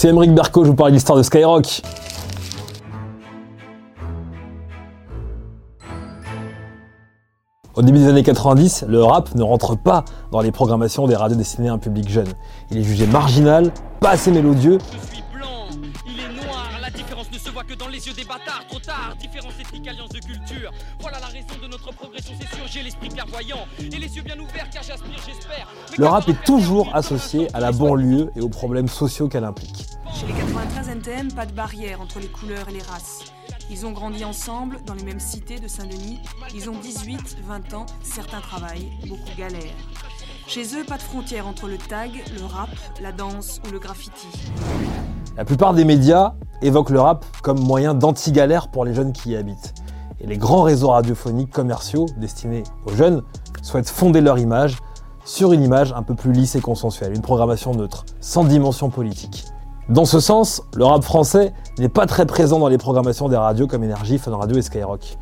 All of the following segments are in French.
C'est Emeric Berco, je vous parle de l'histoire de Skyrock. Au début des années 90, le rap ne rentre pas dans les programmations des radios destinées à un public jeune. Il est jugé marginal, pas assez mélodieux. Je suis blanc, il est noir, la différence ne se voit que dans les yeux des bâtards, trop tard, différence ethnique, alliance de culture. Voilà la raison de notre progression, c'est sûr, j'ai l'esprit clairvoyant et les yeux bien ouverts car j'aspire, j'espère. Mais Le rap est toujours associé à la banlieue et aux problèmes sociaux qu'elle implique. Chez les 93 NTM, pas de barrière entre les couleurs et les races. Ils ont grandi ensemble dans les mêmes cités de Saint-Denis. Ils ont 18, 20 ans, certains travaillent, beaucoup galèrent. Chez eux, pas de frontière entre le tag, le rap, la danse ou le graffiti. La plupart des médias évoquent le rap comme moyen d'anti-galère pour les jeunes qui y habitent. Et les grands réseaux radiophoniques commerciaux destinés aux jeunes souhaitent fonder leur image sur une image un peu plus lisse et consensuelle, une programmation neutre, sans dimension politique. Dans ce sens, le rap français n'est pas très présent dans les programmations des radios comme Énergie, Fun Radio et Skyrock.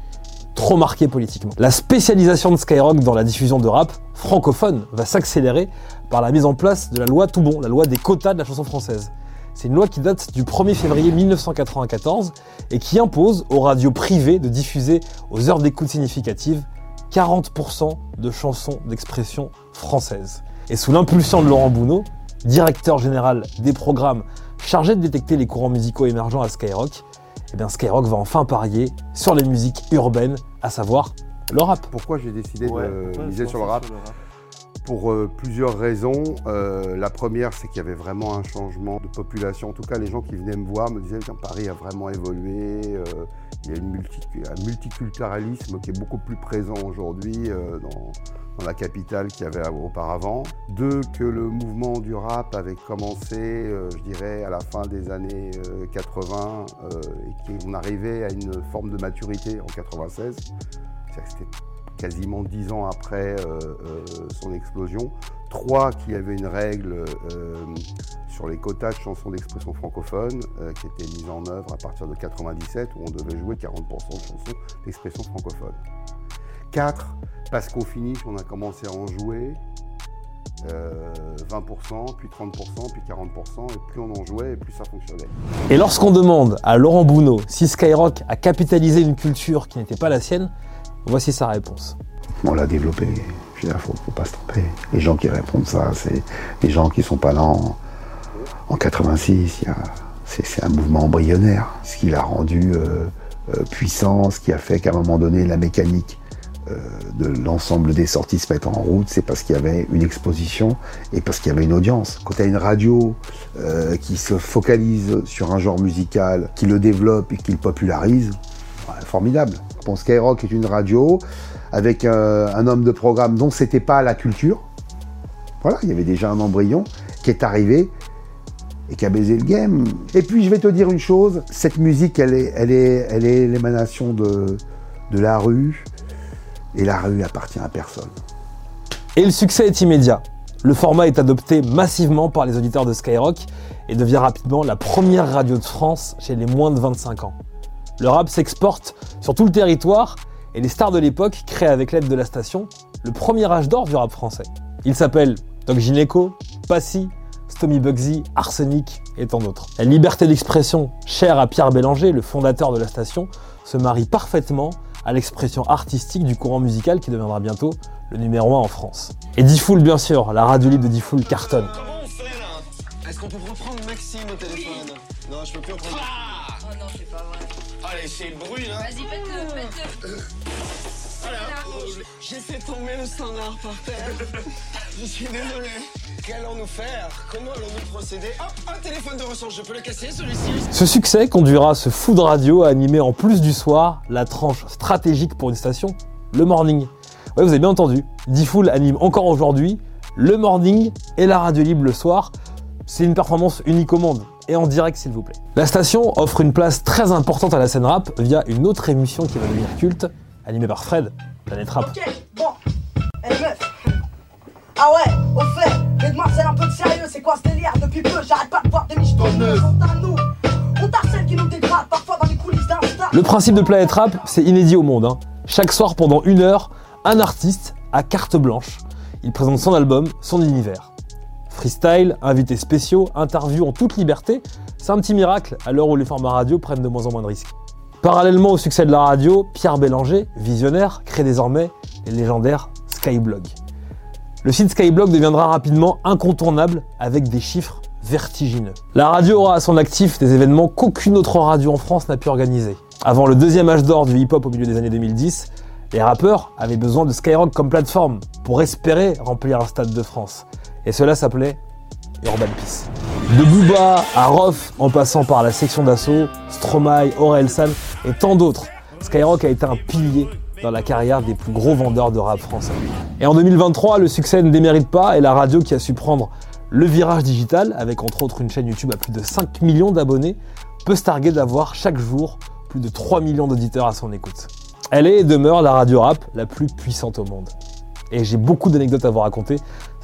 Trop marqué politiquement. La spécialisation de Skyrock dans la diffusion de rap francophone va s'accélérer par la mise en place de la loi Toubon, la loi des quotas de la chanson française. C'est une loi qui date du 1er février 1994 et qui impose aux radios privées de diffuser aux heures d'écoute significatives 40% de chansons d'expression française. Et sous l'impulsion de Laurent Bounot, directeur général des programmes chargé de détecter les courants musicaux émergents à Skyrock, eh bien Skyrock va enfin parier sur les musiques urbaines, à savoir le rap. Pourquoi j'ai décidé de miser sur le rap Pour euh, plusieurs raisons. Euh, la première, c'est qu'il y avait vraiment un changement de population. En tout cas, les gens qui venaient me voir me disaient que Paris a vraiment évolué. euh, il y a un multiculturalisme qui est beaucoup plus présent aujourd'hui euh, dans, la capitale qu'il y avait auparavant. Deux, que le mouvement du rap avait commencé, euh, je dirais, à la fin des années euh, 80 euh, et qu'on arrivait à une forme de maturité en 96. C'est-à-dire que C'était quasiment dix ans après son explosion. Trois, qu'il y avait une règle euh, sur les quotas de chansons d'expression francophone euh, qui était mise en œuvre à partir de 97 où on devait jouer 40% de chansons d'expression francophone. Quatre, parce qu'au finish, on a commencé à en jouer euh, 20%, puis 30%, puis 40%, et plus on en jouait, et plus ça fonctionnait. Et lorsqu'on demande à Laurent Bounot si Skyrock a capitalisé une culture qui n'était pas la sienne, voici sa réponse. On l'a développé. Je veux dire, faut, pas se tromper. Les gens qui répondent ça, c'est des gens qui sont pas là en, en 86. il y a- C'est un mouvement embryonnaire. Ce qui l'a rendu euh, euh, puissant, ce qui a fait qu'à un moment donné, la mécanique euh, de l'ensemble des sorties se mettent en route, c'est parce qu'il y avait une exposition et parce qu'il y avait une audience. Quand tu as une radio qui se focalise sur un genre musical, qui le développe et qui le popularise, formidable. Bon, Skyrock est une radio avec euh, un homme de programme dont c'était pas la culture. Voilà, il y avait déjà un embryon qui est arrivé et qui a baisé le game. Et puis je vais te dire une chose, cette musique, elle est, elle est, elle est l'émanation de, de la rue, et la rue appartient à personne. Et le succès est immédiat. Le format est adopté massivement par les auditeurs de Skyrock et devient rapidement la première radio de France chez les moins de 25 ans. Le rap s'exporte sur tout le territoire et les stars de l'époque créent avec l'aide de la station le premier âge d'or du rap français. Ils s'appellent Doc Gineco, Passy, Stomy Bugsy, Arsenic et tant d'autres. La liberté d'expression, chère à Pierre Bélanger, le fondateur de la station, se marie parfaitement à l'expression artistique du courant musical qui deviendra bientôt le numéro 1 en France. Et Diffoul, bien sûr, la radio libre de Diffoul cartonne. Est-ce qu'on peut reprendre Maxime au téléphone? Non, je peux plus reprendre. Oh non, c'est pas vrai. Allez, c'est le bruit là. Vas-y, faites-le, faites-le. Voilà. J'ai fait tomber le standard par terre. je suis désolé. Qu'allons-nous faire? Comment allons-nous procéder? Hop, un téléphone de ressources, je peux le casser celui-ci? Ce succès conduira ce fou de radio à animer en plus du soir la tranche stratégique pour une station, le morning. Ouais, vous avez bien entendu, Diffoul anime encore aujourd'hui le morning et la radio libre le soir. C'est une performance unique au monde. Et en direct s'il vous plaît. La station offre une place très importante à la scène rap via une autre émission qui va devenir culte, animée par Fred, Planète Rap. Ok, bon. Eh meuf. Ah ouais, au fait, un peu de sérieux, c'est quoi ce délire Depuis peu, j'arrête pas de voir des michetonneuses. On t'a nous, on t'a celle qui nous dégrade, parfois dans les coulisses d'Insta. Le principe de Planète Rap, c'est inédit au monde. hein. Chaque soir, pendant une heure, un artiste à carte blanche. Il présente son album, son univers. Freestyle, invités spéciaux, interviews en toute liberté, c'est un petit miracle à l'heure où les formats radio prennent de moins en moins de risques. Parallèlement au succès de la radio, Pierre Bélanger, visionnaire, crée désormais les légendaires Skyblog. Le site Skyblog deviendra rapidement incontournable avec des chiffres vertigineux. La radio aura à son actif des événements qu'aucune autre radio en France n'a pu organiser. Avant le deuxième âge d'or du hip-hop au milieu des années 2010, les rappeurs avaient besoin de Skyrock comme plateforme pour espérer remplir un stade de France. Et cela s'appelait Urban Peace. De Booba à Roth, en passant par la section d'assaut, Stromae, Orelsan et tant d'autres, Skyrock a été un pilier dans la carrière des plus gros vendeurs de rap français. Et en 2023, le succès ne démérite pas et la radio qui a su prendre le virage digital, avec entre autres une chaîne YouTube à plus de 5 millions d'abonnés, peut se targuer d'avoir chaque jour plus de 3 millions d'auditeurs à son écoute. Elle est et demeure la radio rap la plus puissante au monde. Et j'ai beaucoup d'anecdotes à vous raconter,